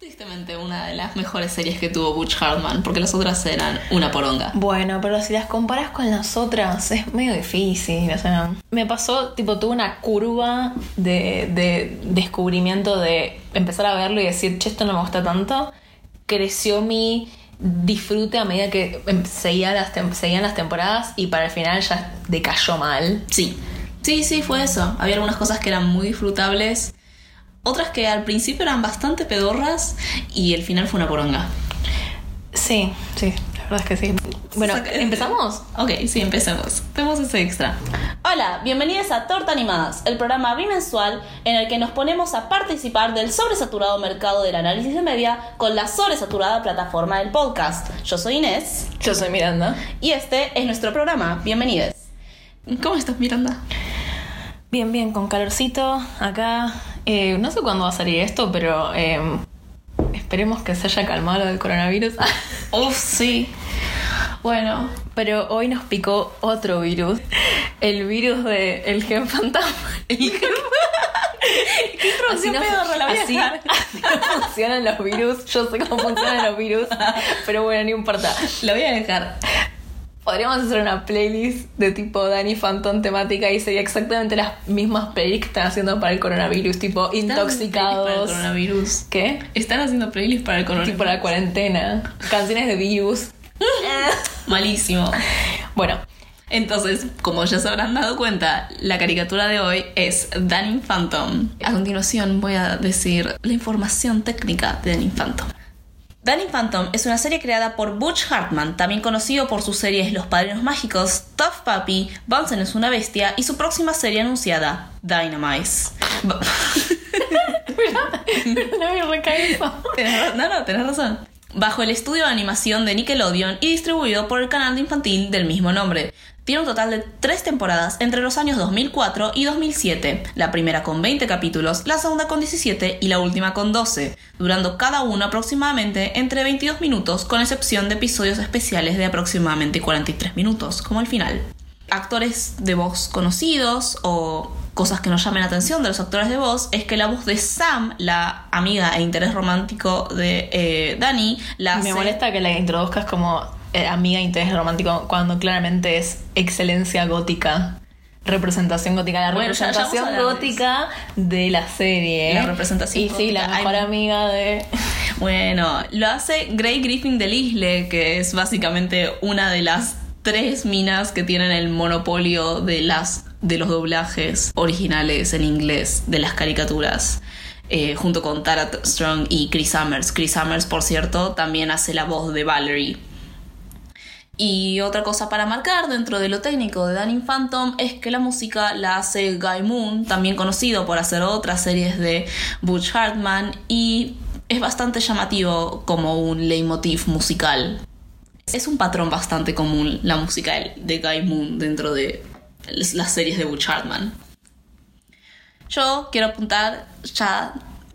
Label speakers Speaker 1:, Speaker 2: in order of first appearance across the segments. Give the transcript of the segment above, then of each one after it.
Speaker 1: tristemente una de las mejores series que tuvo Butch Hartman, porque las otras eran una poronga.
Speaker 2: Bueno, pero si las comparas con las otras es medio difícil. O sea, me pasó, tipo, tuve una curva de, de descubrimiento de empezar a verlo y decir, che, esto no me gusta tanto. Creció mi disfrute a medida que em, seguía las seguían las temporadas y para el final ya decayó mal.
Speaker 1: Sí, sí, sí, fue eso. Había algunas cosas que eran muy disfrutables, otras que al principio eran bastante pedorras y el final fue una poronga.
Speaker 2: Sí, sí, la verdad es que sí. Bueno, ¿empezamos?
Speaker 1: Ok, sí, empecemos. Tenemos ese extra.
Speaker 3: Hola, bienvenidos a Torta Animadas, el programa bimensual en el que nos ponemos a participar del sobresaturado mercado del análisis de media con la sobresaturada plataforma del podcast. Yo soy Inés
Speaker 2: Yo soy Miranda.
Speaker 3: y este es nuestro programa. Bienvenidos.
Speaker 1: ¿Cómo estás, Miranda?
Speaker 2: Bien, bien, con calorcito acá. Eh, no sé cuándo va a salir esto, pero eh, esperemos que se haya calmado lo del coronavirus.
Speaker 1: Uf, sí. Bueno,
Speaker 2: pero hoy nos picó otro virus. El virus del el gen fantasma. El gen...
Speaker 1: ¿qué introducción
Speaker 2: no-
Speaker 1: pedorra la voy a
Speaker 2: así-
Speaker 1: dejar?
Speaker 2: así no funcionan los virus. Yo sé cómo funcionan los virus. Pero bueno, no importa.
Speaker 1: La voy a dejar.
Speaker 2: Podríamos hacer una playlist de tipo Danny Phantom temática y sería exactamente las mismas playlists que están haciendo para el coronavirus, tipo
Speaker 1: Para el
Speaker 2: intoxicados.
Speaker 1: coronavirus.
Speaker 2: ¿Qué?
Speaker 1: Están haciendo playlists para el coronavirus.
Speaker 2: Tipo la cuarentena. Canciones de virus.
Speaker 1: Malísimo.
Speaker 2: Bueno,
Speaker 1: Entonces, como ya se habrán dado cuenta, la caricatura de hoy es Danny Phantom. A continuación voy a decir la información técnica de Danny Phantom.
Speaker 3: Danny Phantom es una serie creada por Butch Hartman, también conocido por sus series Los Padrinos Mágicos, Tough Puppy, Bunsen es una bestia y su próxima serie anunciada, Dynamite. Ba-
Speaker 2: no me eso.
Speaker 1: No, no, tenés razón.
Speaker 3: bajo el estudio de animación de Nickelodeon y distribuido por el canal de infantil del mismo nombre. Tiene un total de tres temporadas entre los años 2004 y 2007, la primera con 20 capítulos, la segunda con 17 y la última con 12, durando cada uno aproximadamente entre 22 minutos, con excepción de episodios especiales de aproximadamente 43 minutos, como el final. Actores de voz conocidos o cosas que nos llamen la atención de los actores de voz es que la voz de Sam, la amiga e interés romántico de eh, Dani, la
Speaker 2: Me
Speaker 3: hace-
Speaker 2: molesta que la introduzcas como amiga de interés romántico cuando claramente es excelencia gótica. Representación gótica, la
Speaker 1: Bueno, ya- ya
Speaker 2: representación gótica de la serie.
Speaker 1: La representación
Speaker 2: Y sí, la mejor amiga de.
Speaker 1: Bueno, lo hace Grey Griffin de Lisle, que es básicamente una de las tres minas que tienen el monopolio de las de los doblajes originales en inglés de las caricaturas. eh, junto con Tara Strong y Chris Summers. Chris Summers, por cierto, también hace la voz de Valerie. Y otra cosa para marcar dentro de lo técnico de Danny Phantom es que la música la hace Guy Moon, también conocido por hacer otras series de Butch Hartman, y es bastante llamativo como un leitmotiv musical. Es un patrón bastante común la música de Guy Moon dentro de las series de Butch Hartman. Yo quiero apuntar ya,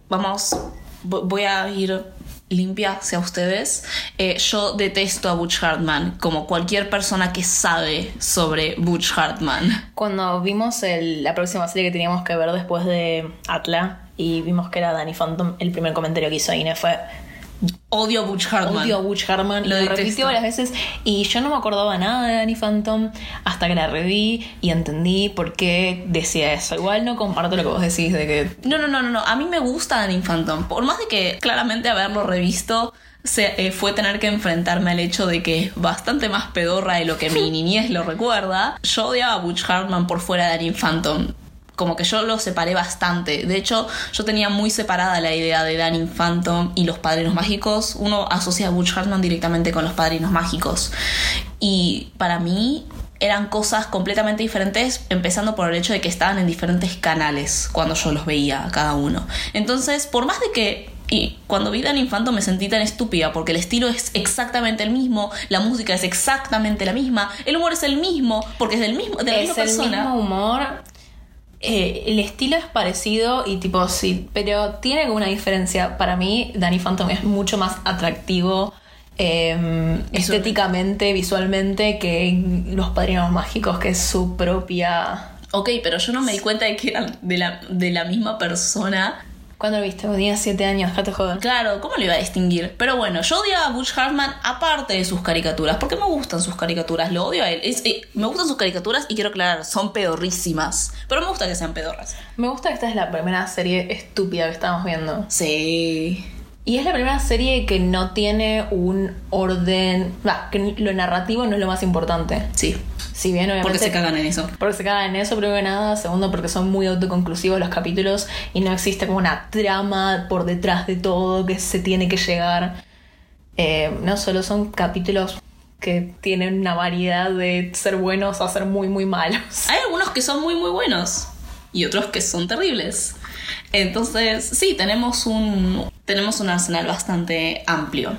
Speaker 1: vamos, vo- voy a ir limpia hacia ustedes. Eh, yo detesto a Butch Hartman, como cualquier persona que sabe sobre Butch Hartman.
Speaker 2: Cuando vimos el- la próxima serie que teníamos que ver después de Atla y vimos que era Danny Phantom, el primer comentario que hizo Ine fue
Speaker 1: Odio a Butch Hartman.
Speaker 2: Odio a Butch Hartman.
Speaker 1: Lo
Speaker 2: repitió varias veces. Y yo no me acordaba nada de Danny Phantom hasta que la reví y entendí por qué decía eso. Igual no comparto lo que vos decís de que.
Speaker 1: No, no, no, no, no. A mí me gusta Danny Phantom. Por más de que claramente haberlo revisto se, eh, fue tener que enfrentarme al hecho de que es bastante más pedorra de lo que mi niñez lo recuerda. Yo odiaba a Butch Hartman por fuera de Danny Phantom. Como que yo lo separé bastante. De hecho, yo tenía muy separada la idea de Danny Phantom y los padrinos mágicos. Uno asocia a Butch Hartman directamente con los padrinos mágicos. Y para mí eran cosas completamente diferentes, empezando por el hecho de que estaban en diferentes canales cuando yo los veía a cada uno. Entonces, por más de que y cuando vi Dan Infanto me sentí tan estúpida porque el estilo es exactamente el mismo, la música es exactamente la misma, el humor es el mismo porque es del mismo de la
Speaker 2: es
Speaker 1: misma
Speaker 2: el
Speaker 1: persona.
Speaker 2: mismo humor. Eh, el estilo es parecido y tipo sí, pero tiene alguna diferencia. Para mí, Danny Phantom es mucho más atractivo eh, estéticamente, visualmente, que Los Padrinos Mágicos, que es su propia.
Speaker 1: Ok, pero yo no me di cuenta de que eran de la, de la misma persona
Speaker 2: ¿Cuándo lo viste? Tenía 7 años, dejate joder.
Speaker 1: Claro, ¿cómo lo iba a distinguir? Pero bueno, yo odiaba a Butch Hartman aparte de sus caricaturas, porque me gustan sus caricaturas, lo odio a él. Es- eh, me gustan sus caricaturas y quiero aclarar, son pedorrísimas. Pero me gusta que sean pedorras.
Speaker 2: Me gusta que esta es la primera serie estúpida que estamos viendo.
Speaker 1: Sí.
Speaker 2: Y es la primera serie que no tiene un orden. Va, que lo narrativo no es lo más importante.
Speaker 1: Sí.
Speaker 2: Si bien obviamente.
Speaker 1: Porque se cagan en eso.
Speaker 2: Porque se cagan en eso, primero que nada. Segundo, porque son muy autoconclusivos los capítulos y no existe como una trama por detrás de todo que se tiene que llegar. Eh, no solo son capítulos que tienen una variedad de ser buenos a ser muy, muy malos.
Speaker 1: Hay algunos que son muy muy buenos y otros que son terribles. Entonces, sí, tenemos un tenemos un arsenal bastante amplio.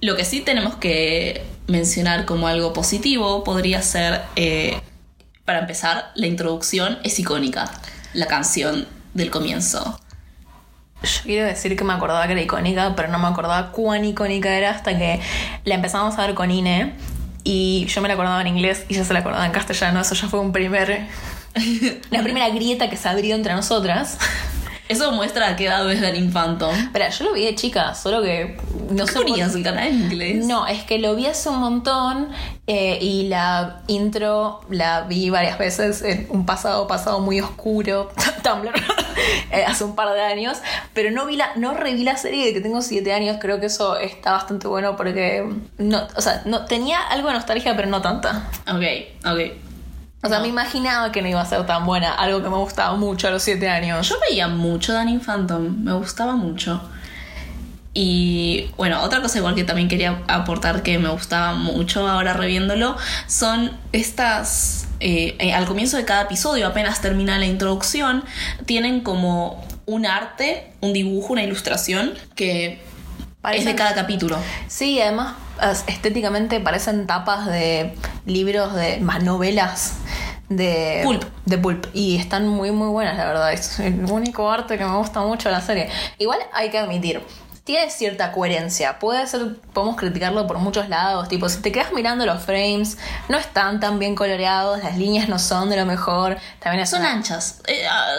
Speaker 1: Lo que sí tenemos que mencionar como algo positivo podría ser, eh, para empezar, la introducción es icónica, la canción del comienzo.
Speaker 2: Yo quiero decir que me acordaba que era icónica, pero no me acordaba cuán icónica era hasta que la empezamos a ver con Ine. Y yo me la acordaba en inglés y ella se la acordaba en castellano. Eso ya fue un primer. la primera grieta que se abrió entre nosotras.
Speaker 1: Eso muestra a qué edad es Danny Phantom.
Speaker 2: Pero yo lo vi de chica, solo que no.
Speaker 1: ¿Qué ponías el canal en inglés?
Speaker 2: No, es que lo vi hace un montón eh, y la intro la vi varias veces en un pasado, pasado muy oscuro, Tumblr, eh, hace un par de años, pero no vi la, no reví la serie de que tengo 7 años, creo que eso está bastante bueno porque no, o sea, no, tenía algo de nostalgia, pero no tanta.
Speaker 1: Ok, ok.
Speaker 2: O sea,
Speaker 1: No.
Speaker 2: me imaginaba que no iba a ser tan buena, algo que me gustaba mucho a los 7 años.
Speaker 1: Yo veía mucho Danny Phantom, me gustaba mucho. Y bueno, otra cosa igual que también quería aportar que me gustaba mucho ahora reviéndolo son estas... eh, eh, al comienzo de cada episodio, apenas termina la introducción, tienen como un arte, un dibujo, una ilustración que es de cada capítulo.
Speaker 2: Sí, además estéticamente parecen tapas de libros de más novelas de
Speaker 1: Pulp.
Speaker 2: de pulp y están muy muy buenas la verdad es el único arte que me gusta mucho de la serie igual hay que admitir tiene cierta coherencia puede ser podemos criticarlo por muchos lados tipo si te quedas mirando los frames no están tan bien coloreados las líneas no son de lo mejor también
Speaker 1: Son
Speaker 2: una-
Speaker 1: anchas. Eh, ah,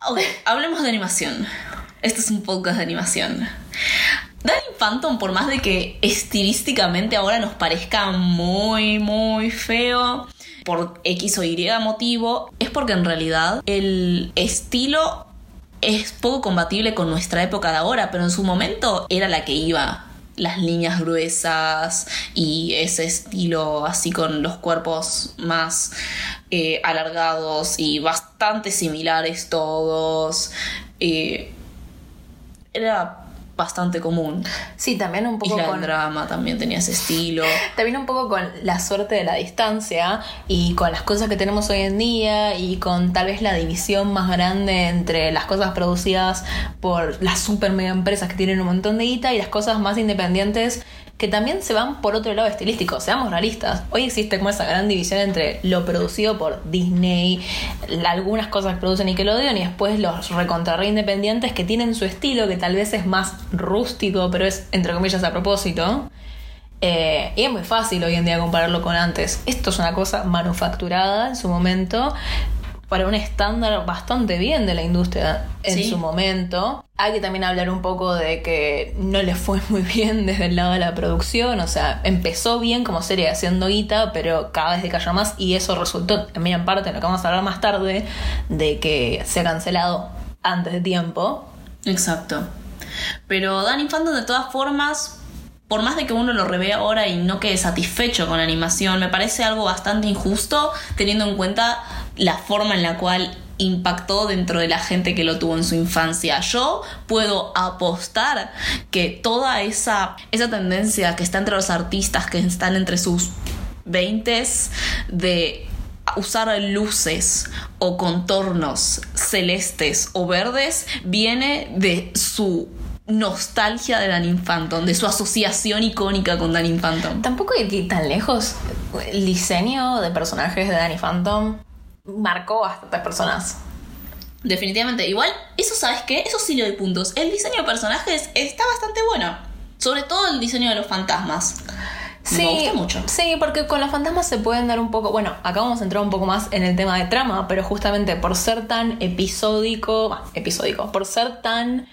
Speaker 1: ah, ok, hablemos de animación. Este es un podcast de animación. Danny Phantom, por más de que estilísticamente ahora nos parezca muy, muy feo, por X o Y motivo, es porque en realidad el estilo es poco compatible con nuestra época de ahora, pero en su momento era la que iba. Las líneas gruesas y ese estilo así con los cuerpos más eh, alargados y bastante similares todos. eh, era bastante común.
Speaker 2: sí también un poco con
Speaker 1: Drama también tenía ese estilo.
Speaker 2: También un poco con la suerte de la distancia y con las cosas que tenemos hoy en día y con tal vez la división más grande entre las cosas producidas por las super mega empresas que tienen un montón de guita y las cosas más independientes que también se van por otro lado estilístico, seamos realistas. Hoy existe como esa gran división entre lo producido por Disney, algunas cosas que produce Nickelodeon y después los recontra re independientes que tienen su estilo que tal vez es más rústico, pero es entre comillas a propósito. Eh, y es muy fácil hoy en día compararlo con antes. Esto es una cosa manufacturada en su momento para un estándar bastante bien de la industria en
Speaker 1: Sí.
Speaker 2: su momento. Hay que también hablar un poco de que no le fue muy bien desde el lado de la producción. O sea, empezó bien como serie haciendo guita, pero cada vez decayó más y eso resultó también en parte en lo que vamos a hablar más tarde, de que se ha cancelado antes de tiempo.
Speaker 1: Exacto. Pero Danny Phantom de todas formas, por más de que uno lo revea ahora y no quede satisfecho con la animación, me parece algo bastante injusto teniendo en cuenta la forma en la cual impactó dentro de la gente que lo tuvo en su infancia. Yo puedo apostar que toda esa, esa tendencia que está entre los artistas que están entre sus 20 de usar luces o contornos celestes o verdes viene de su nostalgia de Danny Phantom, de su asociación icónica con Danny Phantom.
Speaker 2: Tampoco hay que ir tan lejos. El diseño de personajes de Danny Phantom marcó a bastantes personas.
Speaker 1: Definitivamente. Igual, eso sabes qué, eso sí le doy puntos. El diseño de personajes está bastante bueno. Sobre todo el diseño de los fantasmas. me gusta mucho.
Speaker 2: Sí, porque con los fantasmas se pueden dar un poco. Bueno, acá vamos a entrar un poco más en el tema de trama, pero justamente por ser tan episódico. bah, episódico. Por ser tan.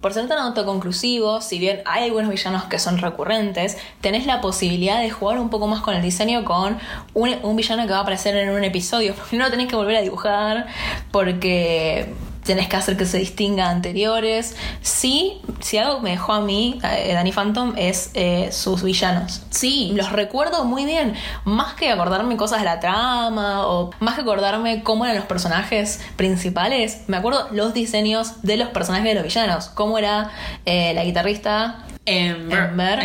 Speaker 2: Por ser tan autoconclusivo, si bien hay algunos villanos que son recurrentes, tenés la posibilidad de jugar un poco más con el diseño con un, un villano que va a aparecer en un episodio. No tenés que volver a dibujar porque tenés que hacer que se distinga anteriores. Sí, si algo me dejó a mí, eh, Danny Phantom, es eh, sus villanos.
Speaker 1: Sí.
Speaker 2: Los recuerdo muy bien, más que acordarme cosas de la trama o más que acordarme cómo eran los personajes principales, me acuerdo los diseños de los personajes de los villanos, cómo era eh, la guitarrista.
Speaker 1: Ember.
Speaker 2: Ember.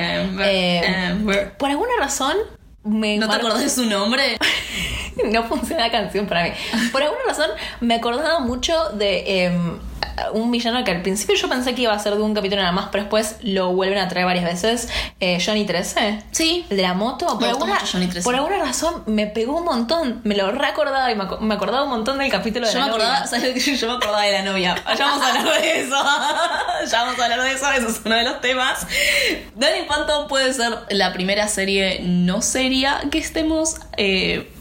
Speaker 2: Eh,
Speaker 1: Ember.
Speaker 2: Por alguna razón me
Speaker 1: ¿No te acordás de su nombre?
Speaker 2: no funciona la canción para mí. Por alguna razón me acordaba mucho de em, un villano que al principio yo pensé que iba a ser de un capítulo nada más, pero después lo vuelven a traer varias veces. Eh, Johnny 13.
Speaker 1: Sí.
Speaker 2: El de la moto. Por alguna,
Speaker 1: mucho Johnny 13.
Speaker 2: por alguna razón me pegó un montón. Me lo recordaba y me, me acordaba un montón del capítulo de
Speaker 1: Yo
Speaker 2: la
Speaker 1: me acordaba,
Speaker 2: novia.
Speaker 1: Yo me acordaba de la novia. Ya vamos a hablar de eso. Ya vamos a hablar de eso, eso es uno de los temas. Danny Phantom puede ser la primera serie no seria que estemos eh,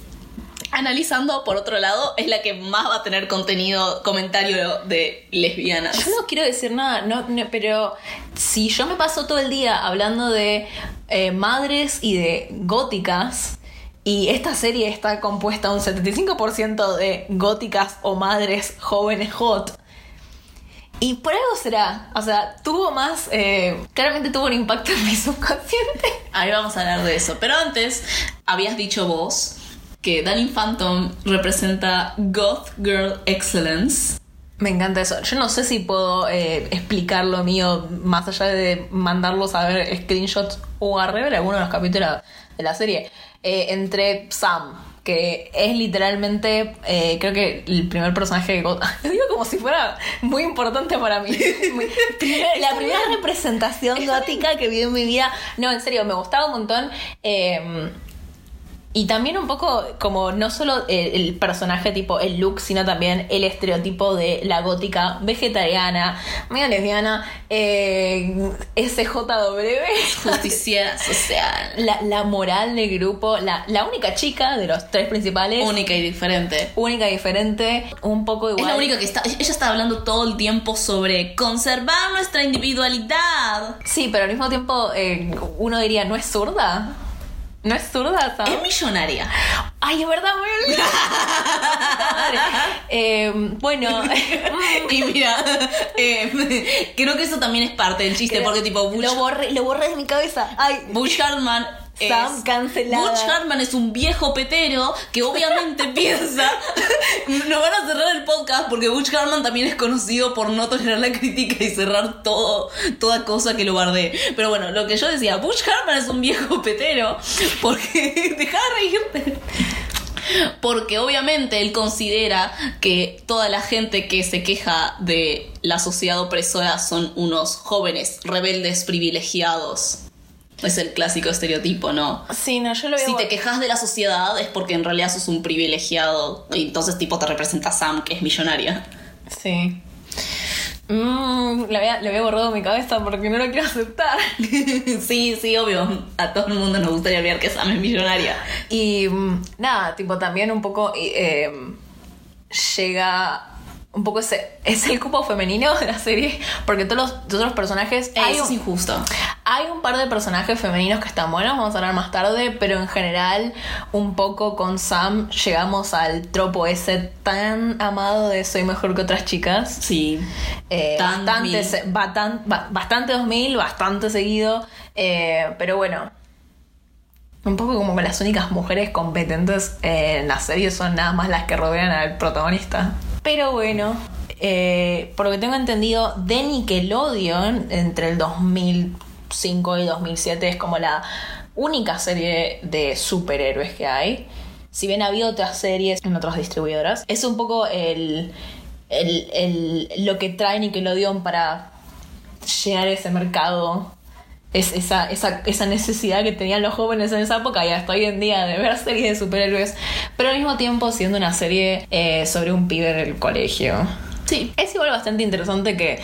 Speaker 1: analizando. Por otro lado, es la que más va a tener contenido, comentario de lesbianas.
Speaker 2: Yo no quiero decir nada, no, no, pero si yo me paso todo el día hablando de eh, madres y de góticas, y esta serie está compuesta un 75% de góticas o madres jóvenes hot, y por algo será, o sea, tuvo más, eh, claramente tuvo un impacto en mi subconsciente.
Speaker 1: Ahí vamos a hablar de eso. Pero antes, habías dicho vos que Danny Phantom representa Goth Girl Excellence.
Speaker 2: Me encanta eso. Yo no sé si puedo eh, explicar lo mío más allá de mandarlos a ver screenshots o a rever algunos de los capítulos de la serie. Eh, entre Sam, que es literalmente, eh, creo que el primer personaje God. Lo digo como si fuera muy importante para mí. Muy- la primera representación gótica que vi en mi vida. No, en serio, me gustaba un montón. Eh, y también un poco como no solo el, el personaje tipo el look, sino también el estereotipo de la gótica vegetariana, medio lesbiana, eh, SJW,
Speaker 1: Justiciera social.
Speaker 2: la, la moral del grupo, la, la única chica de los tres principales,
Speaker 1: Única y diferente.
Speaker 2: única diferente, un poco igual.
Speaker 1: Es la única que está. Ella está hablando todo el tiempo sobre conservar nuestra individualidad.
Speaker 2: Sí, pero al mismo tiempo eh, uno diría, ¿no es zurda? ¿No es zurda? Sam?
Speaker 1: Es millonaria.
Speaker 2: Ay, es verdad, me olvidé. Eh, bueno,
Speaker 1: Y mira, eh, creo que eso también es parte del chiste, porque tipo Butch,
Speaker 2: lo borré, lo borré de mi cabeza. Ay,
Speaker 1: Butch Hartman
Speaker 2: Sam cancelada.
Speaker 1: Butch Hartman es un viejo petero que obviamente piensa. Nos van a cerrar el podcast porque Butch Hartman también es conocido por no tolerar la crítica y cerrar todo, toda cosa que lo bardee. Pero bueno, lo que yo decía, Butch Hartman es un viejo petero porque. Deja de reírte. Porque obviamente él considera que toda la gente que se queja de la sociedad opresora son unos jóvenes rebeldes privilegiados. Es el clásico estereotipo, ¿no?
Speaker 2: sí, no, yo lo veo.
Speaker 1: Si te quejas de la sociedad es porque en realidad sos un privilegiado. Y entonces tipo te representa Sam, que es millonaria.
Speaker 2: Sí. Mm, lo, había, había borrado mi cabeza porque no lo quiero aceptar.
Speaker 1: sí, sí, obvio. A todo el mundo nos gustaría ver que Sam es millonaria.
Speaker 2: Y mm, nada, tipo, también un poco eh, llega. Un poco ese. Es el cupo femenino de la serie. Porque todos los, todos los personajes. hay
Speaker 1: Eso es
Speaker 2: un-
Speaker 1: injusto.
Speaker 2: Hay un par de personajes femeninos que están buenos, vamos a hablar más tarde, pero en general, un poco con Sam llegamos al tropo ese tan amado de soy mejor que otras chicas.
Speaker 1: Sí.
Speaker 2: Eh,
Speaker 1: Tan
Speaker 2: bastante,
Speaker 1: 2000.
Speaker 2: se- batan- ba- bastante 2000, bastante seguido, eh, pero bueno. Un poco como que las únicas mujeres competentes en la serie son nada más las que rodean al protagonista. Pero bueno, eh, por lo que tengo entendido, de Nickelodeon, entre el 2005 y 2007, es como la única serie de superhéroes que hay. Si bien ha habido otras series en otras distribuidoras, es un poco el, el- el- lo que trae Nickelodeon para llenar ese mercado. Es esa, esa, esa necesidad que tenían los jóvenes en esa época y hasta hoy en día de ver series de superhéroes, pero al mismo tiempo siendo una serie eh, sobre un pibe en el colegio.
Speaker 1: Sí.
Speaker 2: Es igual bastante interesante que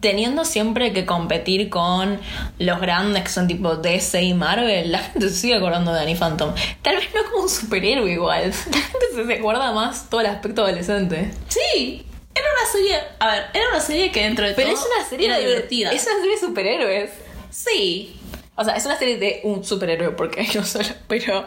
Speaker 2: teniendo siempre que competir con los grandes que son tipo DC y Marvel, la gente se sigue acordando de Danny Phantom. Tal vez no como un superhéroe igual. La gente se acuerda más todo el aspecto adolescente.
Speaker 1: Sí. Era una serie. A ver, era una serie que dentro de
Speaker 2: Pero
Speaker 1: todo
Speaker 2: es una serie
Speaker 1: era divertida.
Speaker 2: Es una serie de superhéroes.
Speaker 1: Sí.
Speaker 2: O sea, es una serie de un superhéroe, porque hay no solo, pero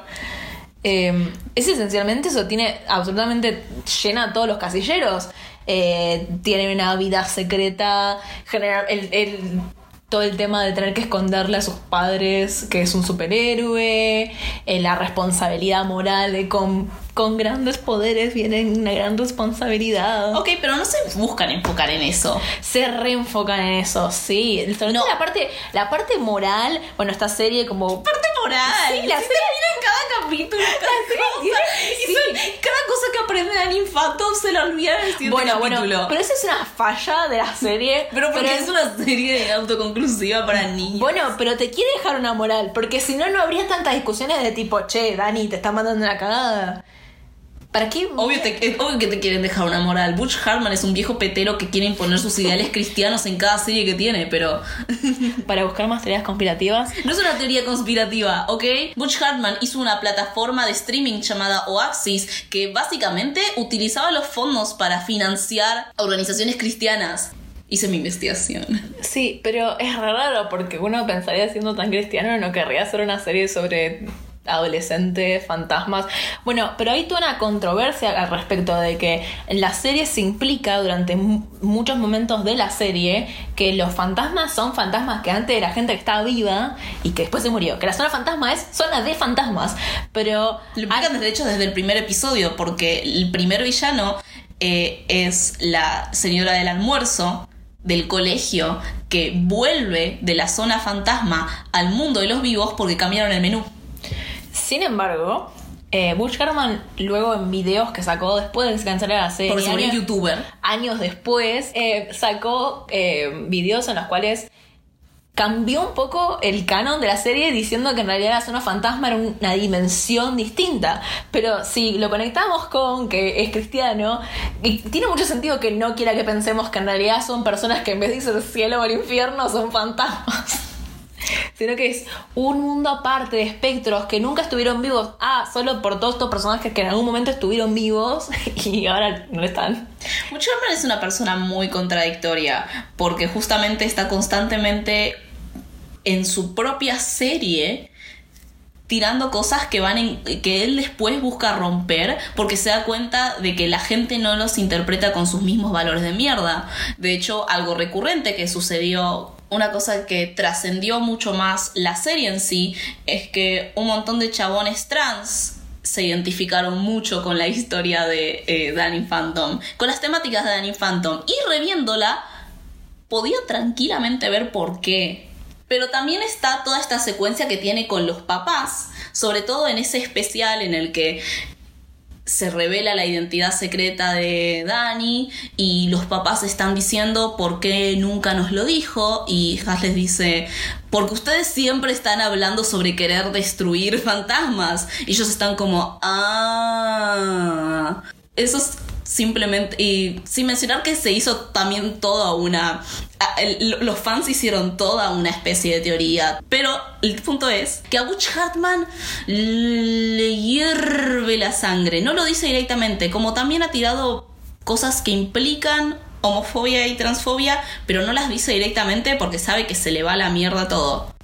Speaker 2: eh, es esencialmente eso, tiene absolutamente llena todos los casilleros. Eh, tiene una vida secreta, genera el- todo el tema de tener que esconderle a sus padres que es un superhéroe, eh, la responsabilidad moral de con, con grandes poderes viene una gran responsabilidad.
Speaker 1: Ok, pero no se buscan enfocar en eso.
Speaker 2: Se reenfocan en eso, sí. Sobre
Speaker 1: No.
Speaker 2: todo la parte, la parte moral, bueno, esta serie como
Speaker 1: Parte moral.
Speaker 2: Sí, la serie-
Speaker 1: termina en cada capítulo. Cada,
Speaker 2: serie
Speaker 1: cosa, y son- cada cosa que aprende Danny Phantom se la olvida en el siguiente
Speaker 2: Bueno,
Speaker 1: capítulo.
Speaker 2: bueno, pero esa es una falla de la serie.
Speaker 1: Pero porque es una serie autoconclusiva para niños.
Speaker 2: Bueno, pero te quiere dejar una moral, porque si no, no habría tantas discusiones de tipo, che, Dani, te está mandando una cagada. ¿Para qué?
Speaker 1: Obvio, te- es obvio que te quieren dejar una moral. Butch Hartman es un viejo petero que quiere imponer sus ideales cristianos en cada serie que tiene, pero
Speaker 2: Para buscar más teorías conspirativas.
Speaker 1: no es una teoría conspirativa, ¿ok? Butch Hartman hizo una plataforma de streaming llamada Oasis que básicamente utilizaba los fondos para financiar organizaciones cristianas. Hice mi investigación.
Speaker 2: Sí, pero es raro porque uno pensaría siendo tan cristiano no querría hacer una serie sobre adolescentes, fantasmas. Bueno, pero hay toda una controversia al respecto de que la serie se implica durante mu- muchos momentos de la serie que los fantasmas son fantasmas que antes era gente que estaba viva y que después se murió. Que la zona fantasma es zona de fantasmas, pero
Speaker 1: Lo explican de hecho desde el primer episodio, porque el primer villano eh, es la señora del almuerzo del colegio que vuelve de la zona fantasma al mundo de los vivos porque cambiaron el menú.
Speaker 2: Sin embargo, eh, Butch luego en videos que sacó después de que se cancelara la serie,
Speaker 1: Porque se volvió
Speaker 2: años,
Speaker 1: youtuber.
Speaker 2: años después, eh, sacó eh, videos en los cuales cambió un poco el canon de la serie diciendo que en realidad la zona fantasma era una dimensión distinta. Pero si lo conectamos con que es cristiano, y tiene mucho sentido que no quiera que pensemos que en realidad son personas que en vez de irse al cielo o al infierno son fantasmas. Sino que es un mundo aparte de espectros que nunca estuvieron vivos. Ah, solo por todos estos personajes que en algún momento estuvieron vivos y ahora no están.
Speaker 1: Butch Hartman es una persona muy contradictoria porque justamente está constantemente en su propia serie tirando cosas que van en, que él después busca romper porque se da cuenta de que la gente no los interpreta con sus mismos valores de mierda. De hecho, algo recurrente que sucedió, una cosa que trascendió mucho más la serie en sí, es que un montón de chabones trans se identificaron mucho con la historia de eh, Danny Phantom, con las temáticas de Danny Phantom y reviéndola podía tranquilamente ver por qué. Pero también está toda esta secuencia que tiene con los papás, sobre todo en ese especial en el que se revela la identidad secreta de Dani y los papás están diciendo por qué nunca nos lo dijo y Has les dice porque ustedes siempre están hablando sobre querer destruir fantasmas y ellos están como ah eso es simplemente y sin mencionar que se hizo también toda una los fans hicieron toda una especie de teoría pero el punto es que a Butch Hartman le hierve la sangre no lo dice directamente como también ha tirado cosas que implican homofobia y transfobia pero no las dice directamente porque sabe que se le va a la mierda todo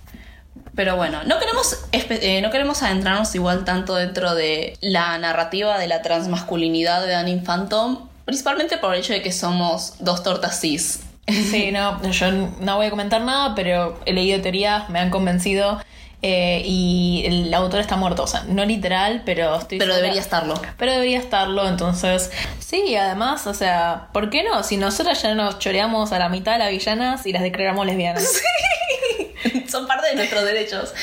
Speaker 1: pero bueno, no queremos, eh, no queremos adentrarnos igual tanto dentro de la narrativa de la transmasculinidad de Danny Phantom, principalmente por el hecho de que somos dos tortas cis.
Speaker 2: Sí, no, yo no voy a comentar nada, pero he leído teorías, me han convencido eh, y el autor está muerto, o sea, no literal, pero estoy
Speaker 1: Pero debería estarlo.
Speaker 2: Pero debería estarlo, entonces, sí, además, o sea, ¿por qué no? Si nosotras ya nos choreamos a la mitad de las villanas y las declaramos lesbianas.
Speaker 1: Son parte de nuestros derechos.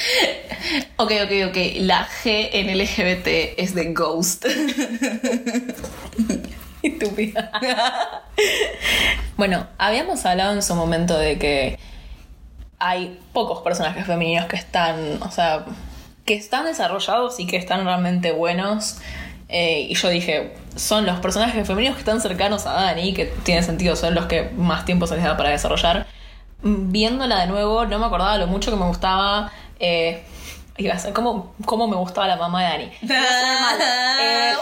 Speaker 1: Ok, ok, ok. La G en LGBT es de Ghost.
Speaker 2: Estúpida. bueno, habíamos hablado en su momento de que hay pocos personajes femeninos que están, o sea, que están desarrollados y que están realmente buenos. Eh, y yo dije, son los personajes femeninos que están cercanos a Dani, que tiene sentido, son los que más tiempo se les da para desarrollar. Viéndola de nuevo, no me acordaba lo mucho que me gustaba. Eh, iba a ser como, como me gustaba la mamá de Dani. Iba a sonar mal. Eh,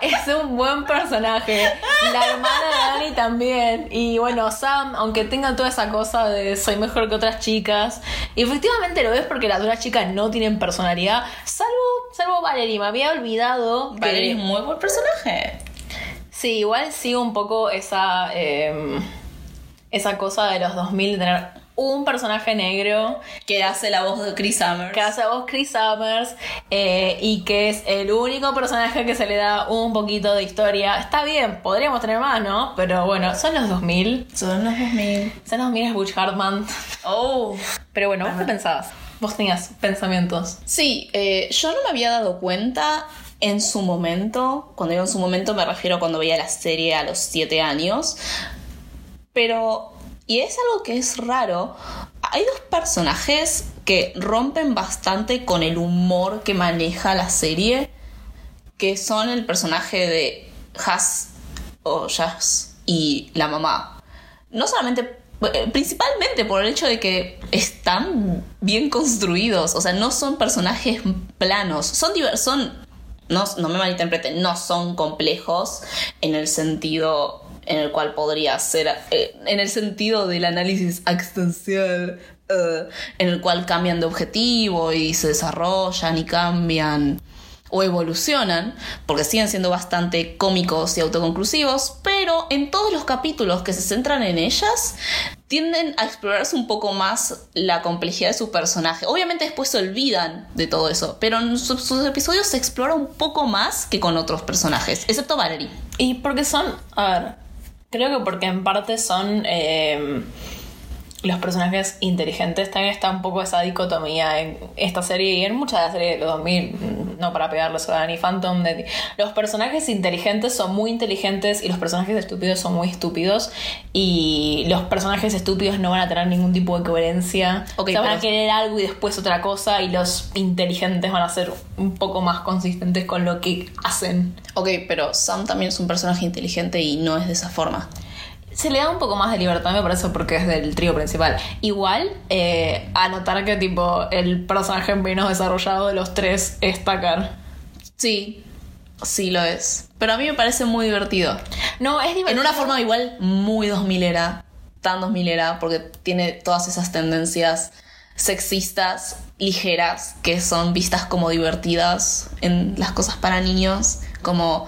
Speaker 2: es un buen personaje. La hermana de Dani también. Y bueno, Sam, aunque tenga toda esa cosa de soy mejor que otras chicas, y efectivamente lo ves porque las otras chicas no tienen personalidad, salvo, salvo Valerie. Me había olvidado. que-
Speaker 1: Valerie es muy buen personaje.
Speaker 2: Sí, igual sigo un poco esa, eh, esa cosa de los 2000 de tener un personaje negro
Speaker 1: Que hace la voz de Chris Summers.
Speaker 2: que hace a vos Chris Summers eh, y que es el único personaje que se le da un poquito de historia. Está bien, podríamos tener más, ¿no? Pero bueno, son los 2000.
Speaker 1: Son los 2000.
Speaker 2: Son los 2000 es Butch Hartman.
Speaker 1: Oh.
Speaker 2: Pero bueno, ¿vos qué pensabas? Vos tenías pensamientos.
Speaker 1: Sí, eh, yo no me había dado cuenta en su momento, cuando digo en su momento me refiero cuando veía la serie a los 7 años, pero, y es algo que es raro, hay dos personajes que rompen bastante con el humor que maneja la serie, que son el personaje de Has o Jazz y la mamá. No solamente, eh, principalmente por el hecho de que están bien construidos, o sea, no son personajes planos, son son, no, no me malinterpreten, no son complejos en el sentido en el cual podría ser, eh, en el sentido del análisis existencial, eh, en el cual cambian de objetivo y se desarrollan y cambian o evolucionan, porque siguen siendo bastante cómicos y autoconclusivos, pero en todos los capítulos que se centran en ellas, tienden a explorarse un poco más la complejidad de su personaje. Obviamente después se olvidan de todo eso, pero en su- sus episodios se explora un poco más que con otros personajes, excepto Valerie.
Speaker 2: Y porque son, a ver, creo que porque en parte son eh, los personajes inteligentes, también está un poco esa dicotomía en esta serie y en muchas de las series de los 2000, no para pegarles a Danny Phantom, de- los personajes inteligentes son muy inteligentes y los personajes estúpidos son muy estúpidos y los personajes estúpidos no van a tener ningún tipo de coherencia, o sea, van a querer algo y después otra cosa y los inteligentes van a ser un poco más consistentes con lo que hacen.
Speaker 1: Ok, pero Sam también es un personaje inteligente y no es de esa forma.
Speaker 2: Se le da un poco más de libertad, me parece, porque es del trío principal. Igual, eh, anotar que tipo el personaje menos desarrollado de los tres es Takar.
Speaker 1: Sí, sí lo es. Pero a mí me parece muy divertido.
Speaker 2: No, es divertido.
Speaker 1: En una forma igual muy 2000 era, tan 2000 era, porque tiene todas esas tendencias sexistas ligeras que son vistas como divertidas en las cosas para niños, como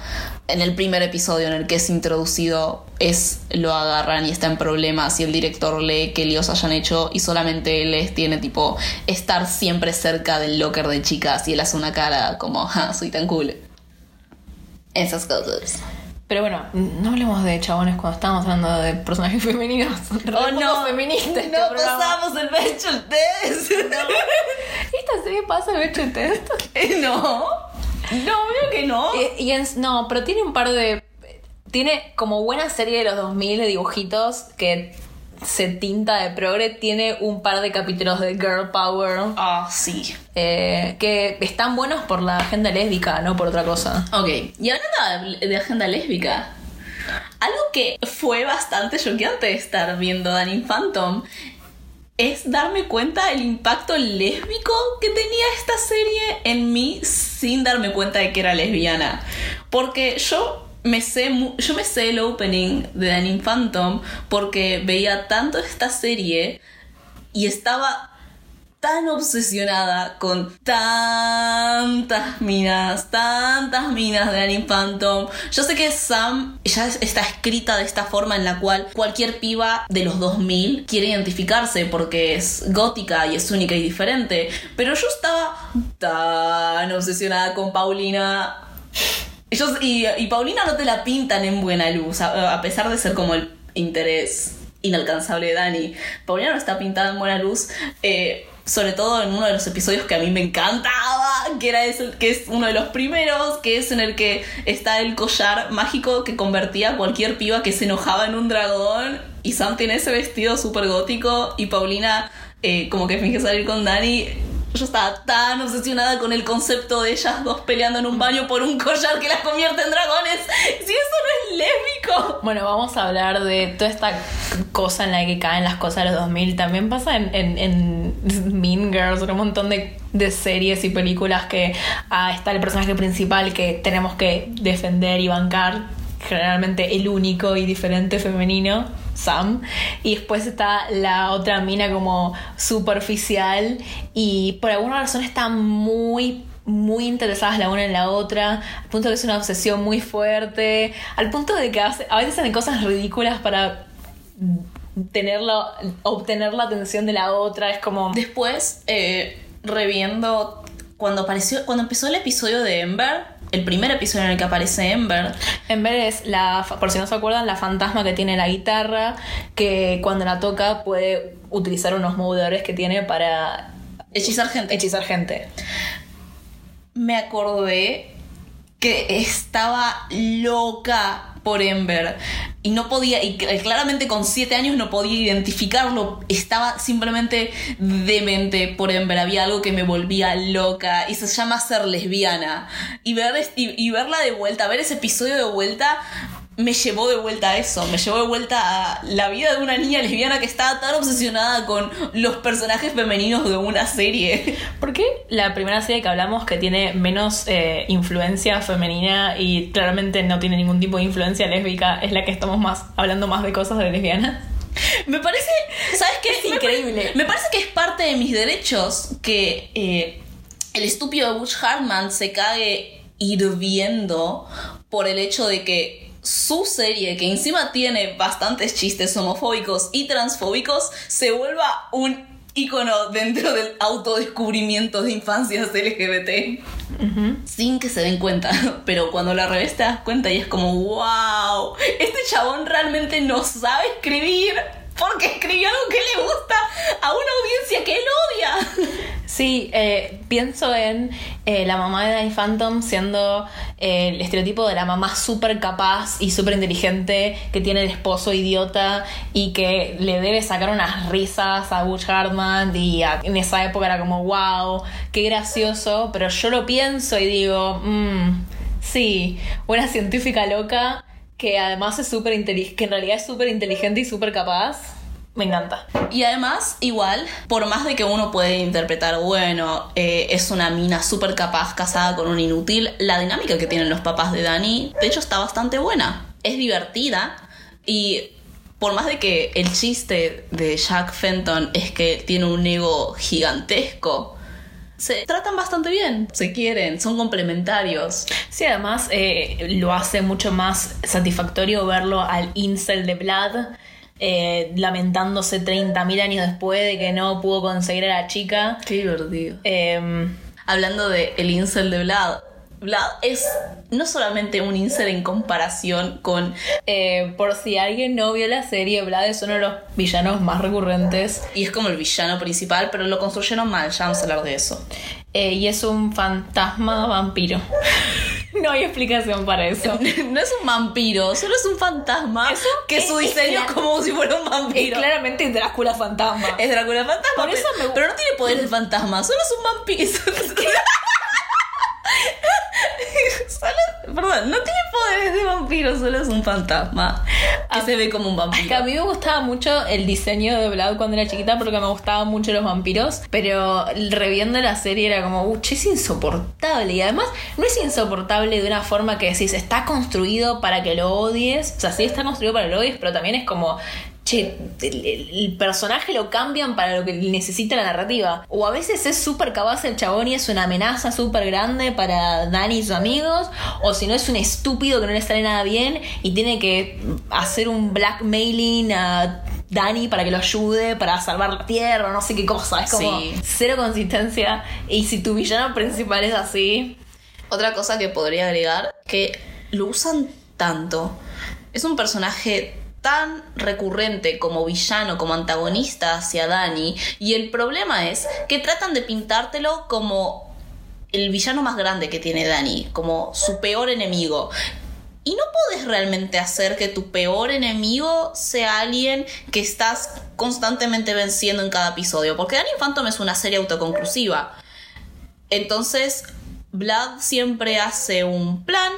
Speaker 1: en el primer episodio en el que es introducido es lo agarran y está en problemas y el director lee que líos hayan hecho y solamente les tiene tipo estar siempre cerca del locker de chicas y él hace una cara como "Ja, soy tan cool esas cosas
Speaker 2: Pero bueno, no hablemos de chabones cuando estábamos hablando de personajes femeninos. Re poco feminista este
Speaker 1: Oh, no
Speaker 2: programa.
Speaker 1: pasamos el Virtual Test.
Speaker 2: ¿Esta serie pasa el hecho test?
Speaker 1: no. No, veo que no.
Speaker 2: Y, y en- no, pero tiene un par de. Tiene como buena serie de los 2000 de dibujitos que se tinta de progre. Tiene un par de capítulos de Girl Power
Speaker 1: Ah, sí.
Speaker 2: eh, que están buenos por la agenda lésbica, no por otra cosa.
Speaker 1: Ok, y hablando de, de agenda lésbica, algo que fue bastante choqueante estar viendo Danny Phantom es darme cuenta el impacto lésbico que tenía esta serie en mí sin darme cuenta de que era lesbiana. Porque yo me sé, yo me sé el opening de Danny Phantom porque veía tanto esta serie y estaba tan obsesionada con tantas minas, tantas minas de Annie Phantom. Yo sé que Sam ya es- está escrita de esta forma en la cual cualquier piba de los 2000 quiere identificarse porque es gótica y es única y diferente. Pero yo estaba tan obsesionada con Paulina. Yo- y- Paulina no te la pintan en buena luz, a, a pesar de ser como el interés inalcanzable de Dani. Paulina no está pintada en buena luz, eh, sobre todo en uno de los episodios que a mí me encantaba, que, era ese- que es uno de los primeros, que es en el que está el collar mágico que convertía a cualquier piba que se enojaba en un dragón. Y Sam tiene ese vestido súper gótico y Paulina eh, como que finge salir con Dani. Yo estaba tan obsesionada con el concepto de ellas dos peleando en un baño por un collar que las convierte en dragones. Si eso no es lésbico.
Speaker 2: Bueno, vamos a hablar de toda esta cosa en la que caen las cosas de los 2000. También pasa en, en, Mean Girls, un montón de, de series y películas que ah, está el personaje principal que tenemos que defender y bancar. Generalmente el único y diferente femenino, Sam. Y después está la otra mina como superficial y por alguna razón están muy muy interesadas la una en la otra, al punto de que es una obsesión muy fuerte, al punto de que a veces hacen cosas ridículas para tenerlo, obtener la atención de la otra, es como...
Speaker 1: Después, eh, reviendo cuando apareció, cuando empezó el episodio de Ember, el primer episodio en el que aparece Ember,
Speaker 2: Ember es la, por si no se acuerdan, la fantasma que tiene la guitarra, que cuando la toca puede utilizar unos movedores que tiene para
Speaker 1: hechizar gente.
Speaker 2: hechizar gente.
Speaker 1: me acordé que estaba loca por Ember. Y no podía, y cl- claramente con siete años no podía identificarlo, estaba simplemente demente por Ember, había algo que me volvía loca. Y se llama ser lesbiana. Y, ver, y verla de vuelta, ver ese episodio de vuelta me llevó de vuelta a eso, me llevó de vuelta a la vida de una niña lesbiana que estaba tan obsesionada con los personajes femeninos de una serie.
Speaker 2: ¿Por qué la primera serie que hablamos que tiene menos eh, influencia femenina y claramente no tiene ningún tipo de influencia lésbica es la que estamos más hablando más de cosas de lesbianas?
Speaker 1: Me parece, ¿sabes qué?
Speaker 2: Es increíble.
Speaker 1: Me parece que es parte de mis derechos que eh, el estúpido de Butch Hartman se cague hirviendo por el hecho de que su serie, que encima tiene bastantes chistes homofóbicos y transfóbicos, se vuelva un ícono dentro del autodescubrimiento de infancias LGBT. Sin que se den cuenta, pero cuando la revés te das cuenta y es como, wow, este chabón realmente no sabe escribir porque escribió algo que le gusta a una audiencia que él odia.
Speaker 2: Sí, eh, pienso en eh, la mamá de Danny Phantom siendo eh, el estereotipo de la mamá súper capaz y súper inteligente que tiene el esposo idiota y que le debe sacar unas risas a Butch Hartman y en esa época era como wow, qué gracioso, pero yo lo pienso y digo, mmm, sí, una científica loca que además es súper inteligente, que en realidad es súper inteligente y súper capaz, me encanta.
Speaker 1: Y además, igual, por más de que uno puede interpretar, bueno, eh, es una mina súper capaz casada con un inútil, la dinámica que tienen los papás de Dani, de hecho, está bastante buena. Es divertida y por más de que el chiste de Jack Fenton es que tiene un ego gigantesco, se tratan bastante bien, se quieren, son complementarios.
Speaker 2: Sí, además eh, lo hace mucho más satisfactorio verlo al incel de Vlad eh, lamentándose 30.000 años después de que no pudo conseguir a la chica.
Speaker 1: Qué divertido.
Speaker 2: Eh,
Speaker 1: Hablando de el incel de Vlad, Vlad es no solamente un incel en comparación con
Speaker 2: eh, por si alguien no vio la serie, Vlad es uno de los villanos más recurrentes
Speaker 1: y es como el villano principal, pero lo construyeron mal, ya vamos a hablar de eso.
Speaker 2: eh, y es un fantasma vampiro. no hay explicación para eso.
Speaker 1: No es un vampiro, solo es un fantasma
Speaker 2: Eso
Speaker 1: que
Speaker 2: es-
Speaker 1: su
Speaker 2: es
Speaker 1: diseño es como si fuera un
Speaker 2: Es
Speaker 1: vampiro.
Speaker 2: claramente Drácula fantasma.
Speaker 1: Es Drácula fantasma,
Speaker 2: Por eso
Speaker 1: pero,
Speaker 2: me-
Speaker 1: pero no tiene poderes de fantasma, solo es un vampiro. Solo- perdón, no tiene poderes de vampiro, solo es un fantasma que se ve como un
Speaker 2: que
Speaker 1: vampiro.
Speaker 2: a mí me gustaba mucho el diseño de Vlad cuando era chiquita porque me gustaban mucho los vampiros, pero reviendo la serie era como, uy, es insoportable. Y además no es insoportable de una forma que decís, está construido para que lo odies. O sea, sí está construido para que lo odies, pero también es como, che, el, personaje lo cambian para lo que necesita la narrativa. O a veces es súper capaz el chabón y es una amenaza súper grande para Dani y sus amigos, o si no es un estúpido que no le sale nada bien y tiene que hacer un blackmailing a Dani para que lo ayude, para salvar la tierra, no sé qué cosa. Es como
Speaker 1: Sí.
Speaker 2: cero consistencia. Y si tu villano principal es así,
Speaker 1: Otra cosa que podría agregar, que lo usan tanto. Es un personaje tan recurrente como villano, como antagonista hacia Dani. Y el problema es que tratan de pintártelo como el villano más grande que tiene Dani, como su peor enemigo. Y no puedes realmente hacer que tu peor enemigo sea alguien que estás constantemente venciendo en cada episodio. Porque Danny Phantom es una serie autoconclusiva. Entonces, Vlad siempre hace un plan,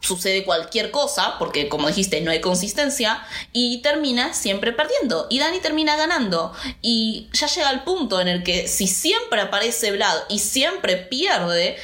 Speaker 1: sucede cualquier cosa, porque como dijiste, no hay consistencia, y termina siempre perdiendo. Y Dani termina ganando. Y ya llega al punto en el que si siempre aparece Vlad y siempre pierde,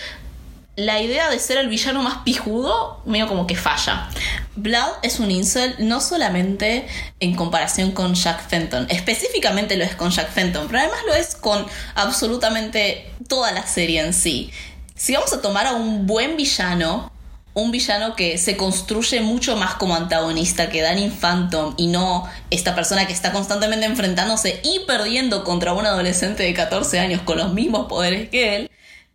Speaker 1: la idea de ser el villano más pijudo, medio como que falla. Vlad es un incel no solamente en comparación con Jack Fenton, específicamente lo es con Jack Fenton, pero además lo es con absolutamente toda la serie en sí. Si vamos a tomar a un buen villano, un villano que se construye mucho más como antagonista que Danny Phantom y no esta persona que está constantemente enfrentándose y perdiendo contra un adolescente de 14 años con los mismos poderes que él,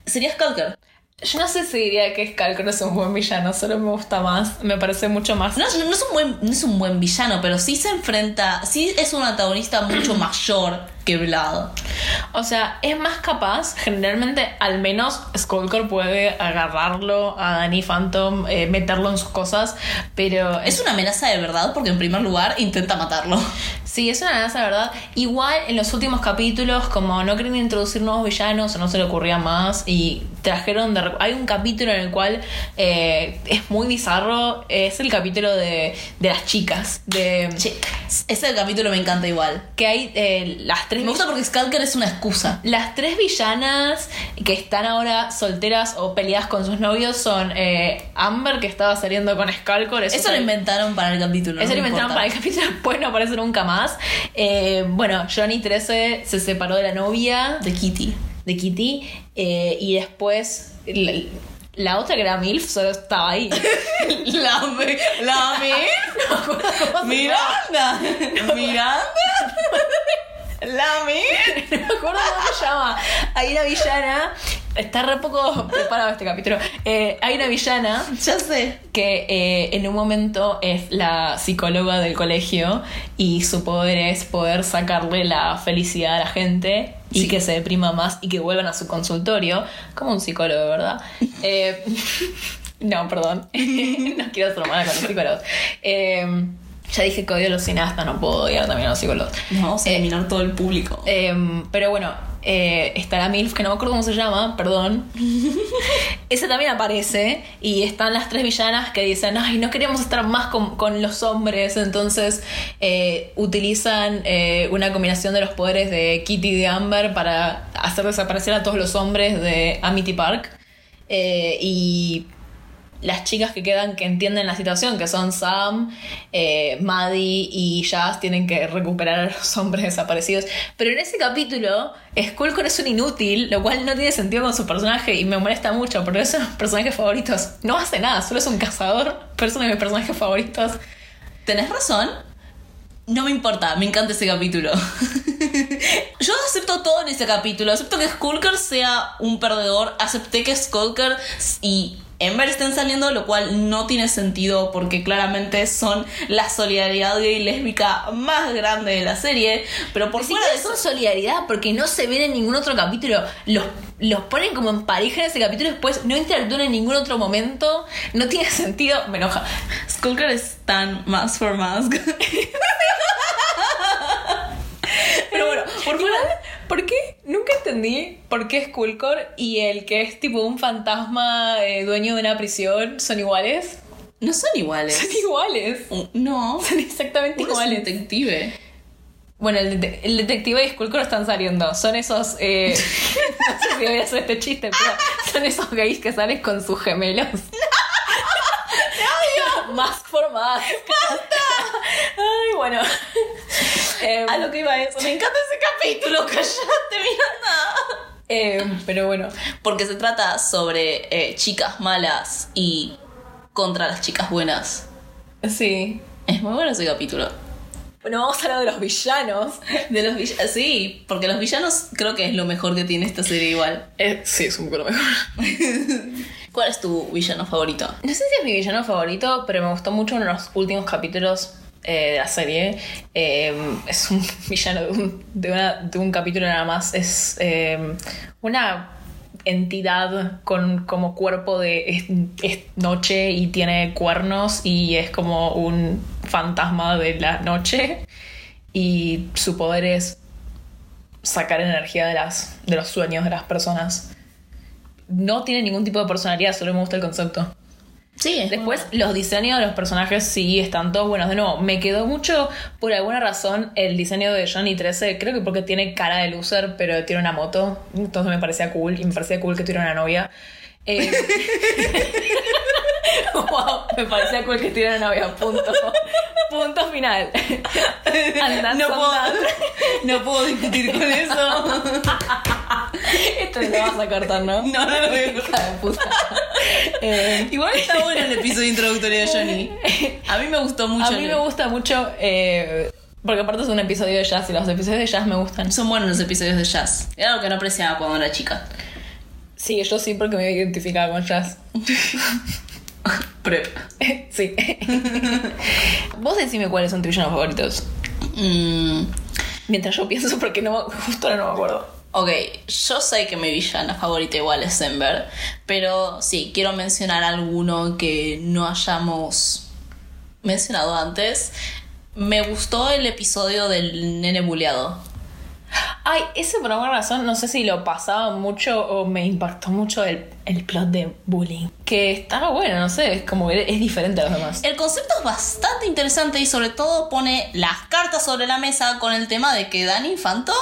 Speaker 1: sería Skulker.
Speaker 2: Yo no sé si diría que Skulker es un buen villano, solo me gusta más, me parece mucho más.
Speaker 1: No, no es un buen, no es un buen villano, pero sí se enfrenta, sí es un antagonista mucho mayor que Vlad.
Speaker 2: O sea, es más capaz, generalmente al menos Skullcore puede agarrarlo a Danny Phantom, eh, meterlo en sus cosas, pero...
Speaker 1: Es una amenaza de verdad porque en primer lugar intenta matarlo.
Speaker 2: Sí, es una amenaza de verdad. Igual en los últimos capítulos, como no querían introducir nuevos villanos o no se le ocurría más y trajeron de... Hay un capítulo en el cual eh, es muy bizarro, es el capítulo de, de las chicas. De,
Speaker 1: ese capítulo me encanta igual.
Speaker 2: Que hay eh, las tres...
Speaker 1: Me gusta porque Skulker es una excusa.
Speaker 2: Las tres villanas que están ahora solteras o peleadas con sus novios son eh, Amber, que estaba saliendo con Skulker.
Speaker 1: Eso, lo inventaron para el capítulo.
Speaker 2: Eso lo inventaron para el capítulo, después no aparece nunca más. Eh, bueno, Johnny 13 se separó de la novia.
Speaker 1: De Kitty.
Speaker 2: De Kitty. y después... La otra que era MILF solo estaba ahí.
Speaker 1: la, la MILF. Miranda. Miranda. La
Speaker 2: MILF. no me acuerdo cómo se llama. Hay una villana. Está re poco preparado este capítulo. Eh, hay una villana.
Speaker 1: Ya sé.
Speaker 2: Que eh, en un momento es la psicóloga del colegio y su poder es poder sacarle la felicidad a la gente y que se deprima más y que vuelvan a su consultorio, como un psicólogo, ¿verdad? Eh, no, perdón, no quiero ser mala con los psicólogos. Eh, ya dije que odio a los cineastas, no puedo odiar también a los psicólogos.
Speaker 1: Nos vamos a eliminar todo el público.
Speaker 2: Eh, pero bueno, eh, está la MILF, que no me acuerdo cómo se llama, perdón. Ese también aparece y están las tres villanas que dicen, ay, no queremos estar más con, los hombres, entonces eh, utilizan eh, una combinación de los poderes de Kitty y de Amber para hacer desaparecer a todos los hombres de Amity Park. y las chicas que quedan que entienden la situación, que son Sam, eh, Maddie y Jazz, tienen que recuperar a los hombres desaparecidos. Pero en ese capítulo, Skullcore es un inútil, lo cual no tiene sentido con su personaje y me molesta mucho porque es uno de mis personajes favoritos. No hace nada, solo es un cazador, pero es uno de mis personajes favoritos.
Speaker 1: Tenés razón. No me importa, me encanta ese capítulo. Yo acepto todo en ese capítulo. Acepto que Skulker sea un perdedor. Acepté que Skulker y Ember estén saliendo, lo cual no tiene sentido porque claramente son la solidaridad gay y lésbica más grande de la serie. Pero por fuera de
Speaker 2: eso. solidaridad porque no se ven en ningún otro capítulo. Los, los ponen como en pareja en ese capítulo y después no interactúan en ningún otro momento. No tiene sentido. Me enoja.
Speaker 1: Skulker es tan más for mask.
Speaker 2: Pero bueno, por fuera. ¿Por qué? Nunca entendí por qué Skullcore y el que es tipo un fantasma eh, dueño de una prisión son iguales.
Speaker 1: No son iguales.
Speaker 2: Son iguales.
Speaker 1: No.
Speaker 2: Son exactamente iguales.
Speaker 1: Es detective.
Speaker 2: Bueno, el, detective y Skullcore están saliendo. Son esos. Eh, no sé si voy a hacer este chiste, pero son esos gays que salen con sus gemelos.
Speaker 1: ¡No!
Speaker 2: Mask for mask.
Speaker 1: ¡Basta!
Speaker 2: Ay, bueno.
Speaker 1: A lo que iba eso. Me encanta ese capítulo, callate, Miranda.
Speaker 2: Eh, pero bueno.
Speaker 1: Porque se trata sobre eh, chicas malas y contra las chicas buenas.
Speaker 2: Sí.
Speaker 1: Es muy bueno ese capítulo.
Speaker 2: Bueno, vamos a hablar de los villanos.
Speaker 1: De los villanos. Sí, porque los villanos creo que es lo mejor que tiene esta serie igual.
Speaker 2: Eh, sí, es un poco lo mejor.
Speaker 1: ¿Cuál es tu villano favorito?
Speaker 2: No sé si es mi villano favorito, pero me gustó mucho en los últimos capítulos eh, de la serie. Eh, es un villano de un, capítulo nada más. Es eh, una entidad con como cuerpo de noche y tiene cuernos y es como un fantasma de la noche y su poder es sacar energía de las de los sueños de las personas no tiene ningún tipo de personalidad, solo me gusta el concepto.
Speaker 1: Sí, es
Speaker 2: Después, los diseños de los personajes sí están todos buenos. De nuevo, me quedó mucho, por alguna razón, el diseño de Johnny 13. Creo que porque tiene cara de loser, pero tiene una moto. Entonces me parecía cool. Y me parecía cool que tuviera una novia. Eh, wow, me parecía cool que tuviera una novia. Punto. Punto final.
Speaker 1: No, puedo, no puedo discutir con eso.
Speaker 2: Esto lo vas a cortar, ¿no?
Speaker 1: No, no lo veo.
Speaker 2: Puta. Eh,
Speaker 1: Igual está bueno el episodio introductorio de Johnny. A mí me gustó mucho.
Speaker 2: a mí me gusta mucho. eh, porque aparte es un episodio de jazz y los episodios de jazz me gustan.
Speaker 1: Son buenos los episodios de jazz. Era algo que no apreciaba cuando era chica.
Speaker 2: Sí, yo sí porque me identificaba con jazz.
Speaker 1: Prep.
Speaker 2: sí. Vos decime cuáles son tus villanos favoritos.
Speaker 1: Mm,
Speaker 2: Mientras yo pienso porque no, justo ahora no me acuerdo.
Speaker 1: ok, yo sé que mi villana favorita igual es Ember. Pero sí, quiero mencionar alguno que no hayamos mencionado antes. Me gustó el episodio del nene buleado.
Speaker 2: Ay, ese por alguna razón, no sé si lo pasaba mucho o me impactó mucho el, el plot de bullying. Que estaba bueno, no sé, es como es diferente a los demás.
Speaker 1: El concepto es bastante interesante y sobre todo pone las cartas sobre la mesa con el tema de que Danny Phantom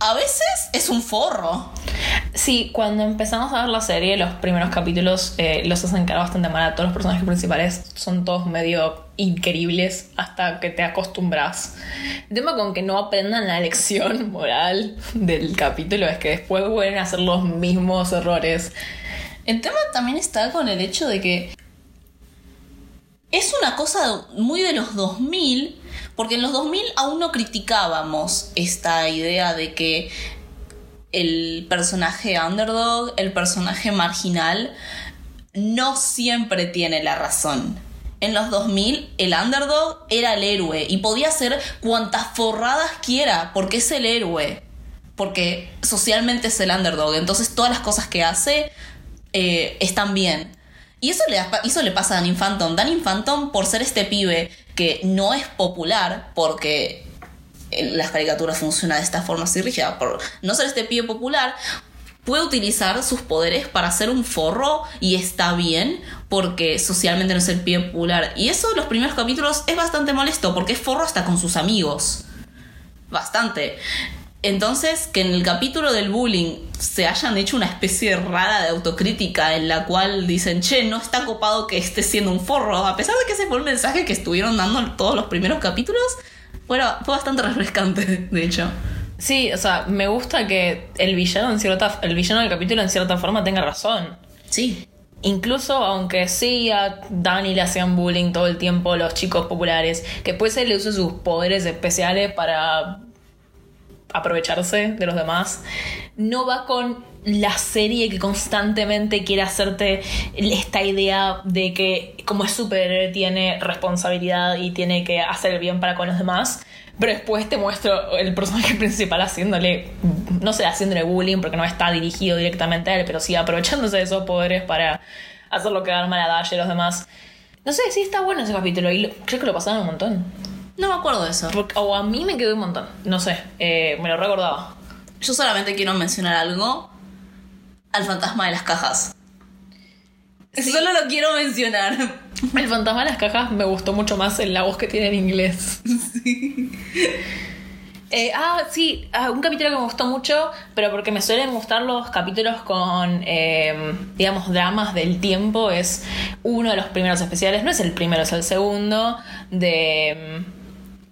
Speaker 1: a veces es un forro.
Speaker 2: Sí, cuando empezamos a ver la serie, los primeros capítulos eh, los hacen cara bastante mal a todos los personajes principales. Son todos medio increíbles hasta que te acostumbras. El tema con que no aprendan la lección moral del capítulo es que después vuelven a hacer los mismos errores.
Speaker 1: El tema también está con el hecho de que es una cosa muy de los 2000, porque en los 2000 aún no criticábamos esta idea de que el personaje underdog, el personaje marginal, no siempre tiene la razón. En los 2000 el underdog era el héroe y podía hacer cuantas forradas quiera porque es el héroe. Porque socialmente es el underdog. Entonces todas las cosas que hace eh, están bien. Y eso le, eso le pasa a Danny Phantom. Danny Phantom, por ser este pibe que no es popular, porque en las caricaturas funciona de esta forma así rígida, por no ser este pibe popular, puede utilizar sus poderes para hacer un forro y está bien porque socialmente no es el pibe popular. Y eso en los primeros capítulos es bastante molesto porque es forro hasta con sus amigos. Bastante. Entonces, que en el capítulo del bullying se hayan hecho una especie rara de autocrítica en la cual dicen, che, no está copado que esté siendo un forro, a pesar de que ese fue el mensaje que estuvieron dando todos los primeros capítulos, fue, fue bastante refrescante, de hecho.
Speaker 2: Sí, o sea, me gusta que el villano en cierta el villano del capítulo en cierta forma tenga razón.
Speaker 1: Sí.
Speaker 2: Incluso aunque sí a Dani le hacían bullying todo el tiempo los chicos populares, que después él usa sus poderes especiales para aprovecharse de los demás, no va con la serie que constantemente quiere hacerte esta idea de que como es superhéroe tiene responsabilidad y tiene que hacer el bien para con los demás. Pero después te muestro el personaje principal haciéndole, no sé, haciéndole bullying porque no está dirigido directamente a él, pero sí aprovechándose de esos poderes para hacerlo quedar mal a Dash y los demás. No sé, sí está bueno ese capítulo y lo- creo que lo pasaron un montón.
Speaker 1: No me acuerdo de eso.
Speaker 2: Porque- o a mí me quedó un montón, no sé, eh, me lo recordaba.
Speaker 1: Yo solamente quiero mencionar algo. Al fantasma de las cajas. Solo lo quiero mencionar.
Speaker 2: El fantasma de las cajas me gustó mucho más en la voz que tiene en inglés. Eh, ah, sí, ah, un capítulo que me gustó mucho, pero porque me suelen gustar los capítulos con, eh, digamos, dramas del tiempo, es uno de los primeros especiales, no es el primero, es el segundo, de mm,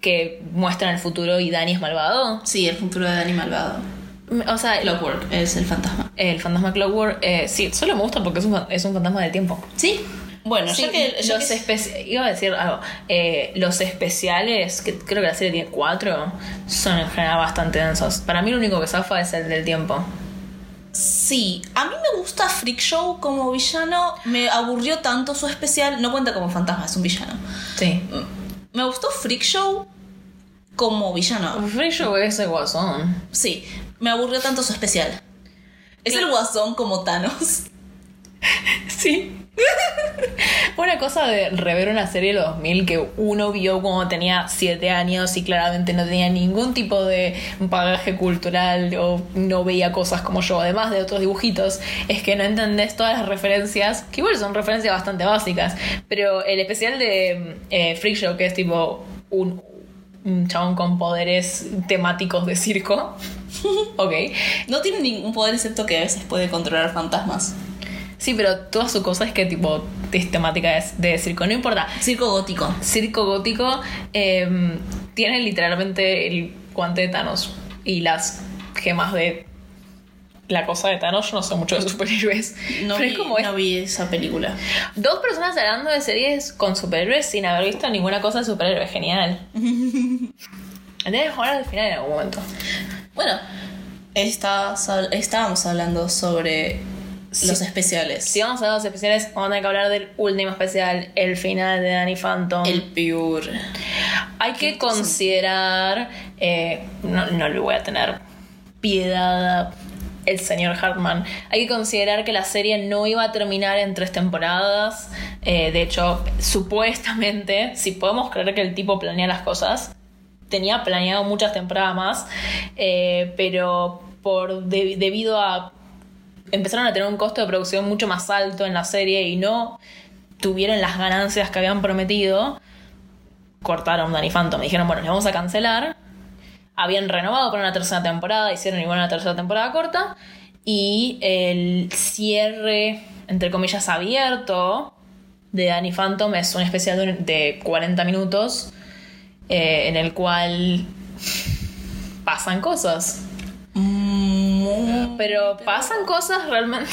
Speaker 2: que muestran el futuro y Dani es malvado.
Speaker 1: Sí, el futuro de Dani Malvado.
Speaker 2: Mm, O sea,
Speaker 1: Clockwork es el fantasma.
Speaker 2: el fantasma Clockwork, eh, sí, solo me gusta porque es un, fa- es un fantasma del tiempo.
Speaker 1: Sí. Bueno,
Speaker 2: Sí,
Speaker 1: ya que. ya
Speaker 2: los
Speaker 1: que-
Speaker 2: iba a decir algo. Eh, los especiales, que creo que la serie tiene cuatro, son en general bastante densos. Para mí, lo único que zafa es el del tiempo.
Speaker 1: Sí, a mí me gusta Freak Show como villano. Me aburrió tanto su especial. No cuenta como fantasma, es un villano.
Speaker 2: Sí.
Speaker 1: Me gustó Freak Show como villano.
Speaker 2: Free Show es el guasón.
Speaker 1: Sí, me aburrió tanto su especial. Es el guasón como Thanos.
Speaker 2: Sí. una cosa de rever una serie de los 2000 que uno vio cuando tenía 7 años y claramente no tenía ningún tipo de bagaje cultural o no veía cosas como yo, además de otros dibujitos, es que no entendés todas las referencias, que igual son referencias bastante básicas, pero el especial de eh, Freak Show, que es tipo un, un chabón con poderes temáticos de circo. ok.
Speaker 1: No tiene ningún poder excepto que a veces puede controlar fantasmas.
Speaker 2: Sí, pero toda su cosa es que tipo es temática de, de circo, no importa.
Speaker 1: Circo gótico.
Speaker 2: Circo gótico em, tiene literalmente el guante de Thanos y las gemas de la cosa de Thanos. Yo no sé mucho de superhéroes.
Speaker 1: No,
Speaker 2: pero
Speaker 1: vi,
Speaker 2: es como es-
Speaker 1: no vi esa película.
Speaker 2: dos personas hablando de series con superhéroes sin haber visto ninguna cosa de superhéroes. Genial. Que hablar al final en algún momento.
Speaker 1: Bueno, estás hab- estábamos hablando sobre los especiales.
Speaker 2: Si vamos a los especiales, vamos a tener que hablar del último especial, el final de Danny Phantom.
Speaker 1: El Pure.
Speaker 2: Hay que considerar, eh, no, no le voy a tener piedad el señor Hartman, hay que considerar que la serie no iba a terminar en tres temporadas. Eh, de hecho, supuestamente, si podemos creer que el tipo planea las cosas, tenía planeado muchas temporadas más, eh, pero por de- debido a empezaron a tener un costo de producción mucho más alto en la serie y no tuvieron las ganancias que habían prometido, cortaron Danny Phantom. Dijeron, bueno, les vamos a cancelar. Habían renovado para una tercera temporada, hicieron igual una tercera temporada corta. Y el cierre, entre comillas, abierto de Danny Phantom es un especial de, de 40 minutos eh, en el cual pasan cosas.
Speaker 1: Mm,
Speaker 2: Pero pasan cosas realmente.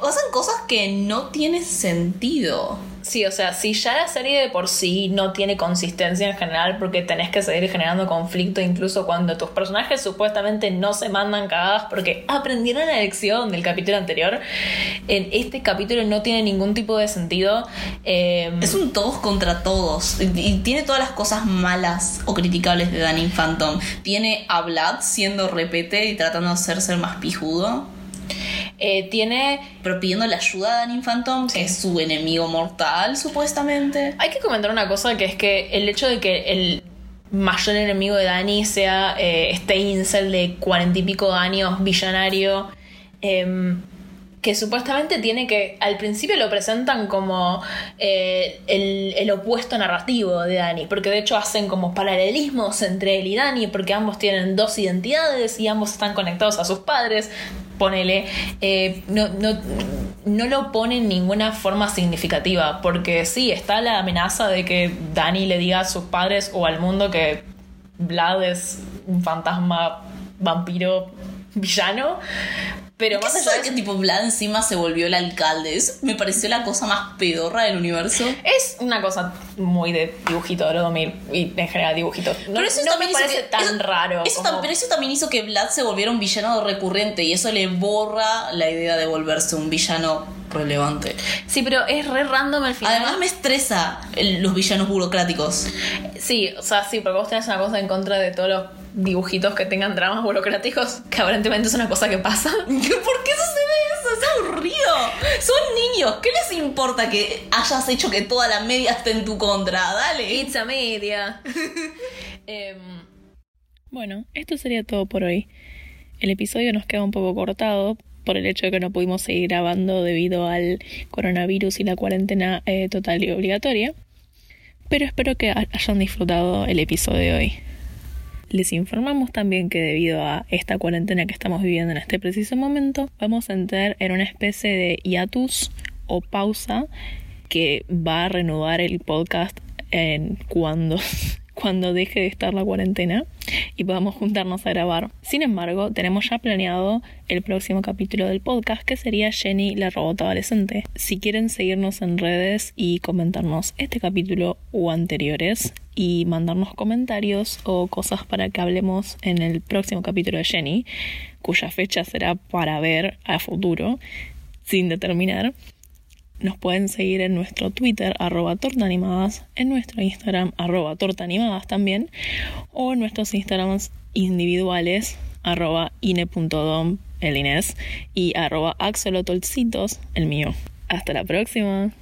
Speaker 1: Pasan cosas que no tienen sentido.
Speaker 2: Sí, o sea, si ya la serie de por sí no tiene consistencia en general porque tenés que seguir generando conflicto incluso cuando tus personajes supuestamente no se mandan cagadas porque aprendieron la lección del capítulo anterior, en este capítulo no tiene ningún tipo de sentido. Eh,
Speaker 1: Es un todos contra todos. Y, y tiene todas las cosas malas o criticables de Danny Phantom. Tiene a Vlad siendo repete y tratando de hacerse el más pijudo.
Speaker 2: Eh, tiene
Speaker 1: Pero pidiendo la ayuda a Danny Phantom, que es su enemigo mortal, supuestamente.
Speaker 2: Hay que comentar una cosa que es que el hecho de que el mayor enemigo de Dani sea eh, este incel de cuarenta y pico de años, billonario, em, que supuestamente tiene que, al principio lo presentan como eh, el, el opuesto narrativo de Dani, porque de hecho hacen como paralelismos entre él y Dani, porque ambos tienen dos identidades y ambos están conectados a sus padres. Ponele, eh, no, no, no lo pone en ninguna forma significativa, porque sí, está la amenaza de que Dani le diga a sus padres o al mundo que Vlad es un fantasma vampiro villano, pero
Speaker 1: ¿Qué
Speaker 2: más allá
Speaker 1: de que tipo Vlad encima se volvió el alcalde? Eso me pareció la cosa más pedorra del universo.
Speaker 2: Es una cosa muy de dibujito de los 2000 y en general dibujitos. No,
Speaker 1: Pero eso
Speaker 2: no
Speaker 1: también
Speaker 2: me parece
Speaker 1: que-
Speaker 2: tan
Speaker 1: eso-
Speaker 2: raro.
Speaker 1: Eso
Speaker 2: como-
Speaker 1: tam- pero eso también hizo que Vlad se volviera un villano recurrente y eso le borra la idea de volverse un villano relevante.
Speaker 2: Sí, pero es re random el final.
Speaker 1: Además me estresa el- los villanos burocráticos.
Speaker 2: Sí, o sea, sí, porque vos tenés una cosa en contra de todos los dibujitos que tengan dramas burocráticos, que aparentemente es una cosa que pasa.
Speaker 1: ¿Por qué sucede eso? Es aburrido. Son niños. ¿Qué les importa que hayas hecho que toda la media esté en tu contra? Dale.
Speaker 2: It's a media. Em, bueno, esto sería todo por hoy. El episodio nos queda un poco cortado por el hecho de que no pudimos seguir grabando debido al coronavirus y la cuarentena eh, total y obligatoria. Pero espero que ha- hayan disfrutado el episodio de hoy. Les informamos también que debido a esta cuarentena que estamos viviendo en este preciso momento, vamos a entrar en una especie de hiatus o pausa que va a reanudar el podcast en cuando, cuando deje de estar la cuarentena y podamos juntarnos a grabar. Sin embargo, tenemos ya planeado el próximo capítulo del podcast que sería Jenny la robot adolescente. Si quieren seguirnos en redes y comentarnos este capítulo o anteriores y mandarnos comentarios o cosas para que hablemos en el próximo capítulo de Jenny, cuya fecha será para ver a futuro, sin determinar, nos pueden seguir en nuestro Twitter, arroba tortaanimadas, en nuestro Instagram, arroba tortaanimadas también, o en nuestros Instagrams individuales, arroba ine.dom, el Inés, y arroba axolotolcitos, el mío. Hasta la próxima.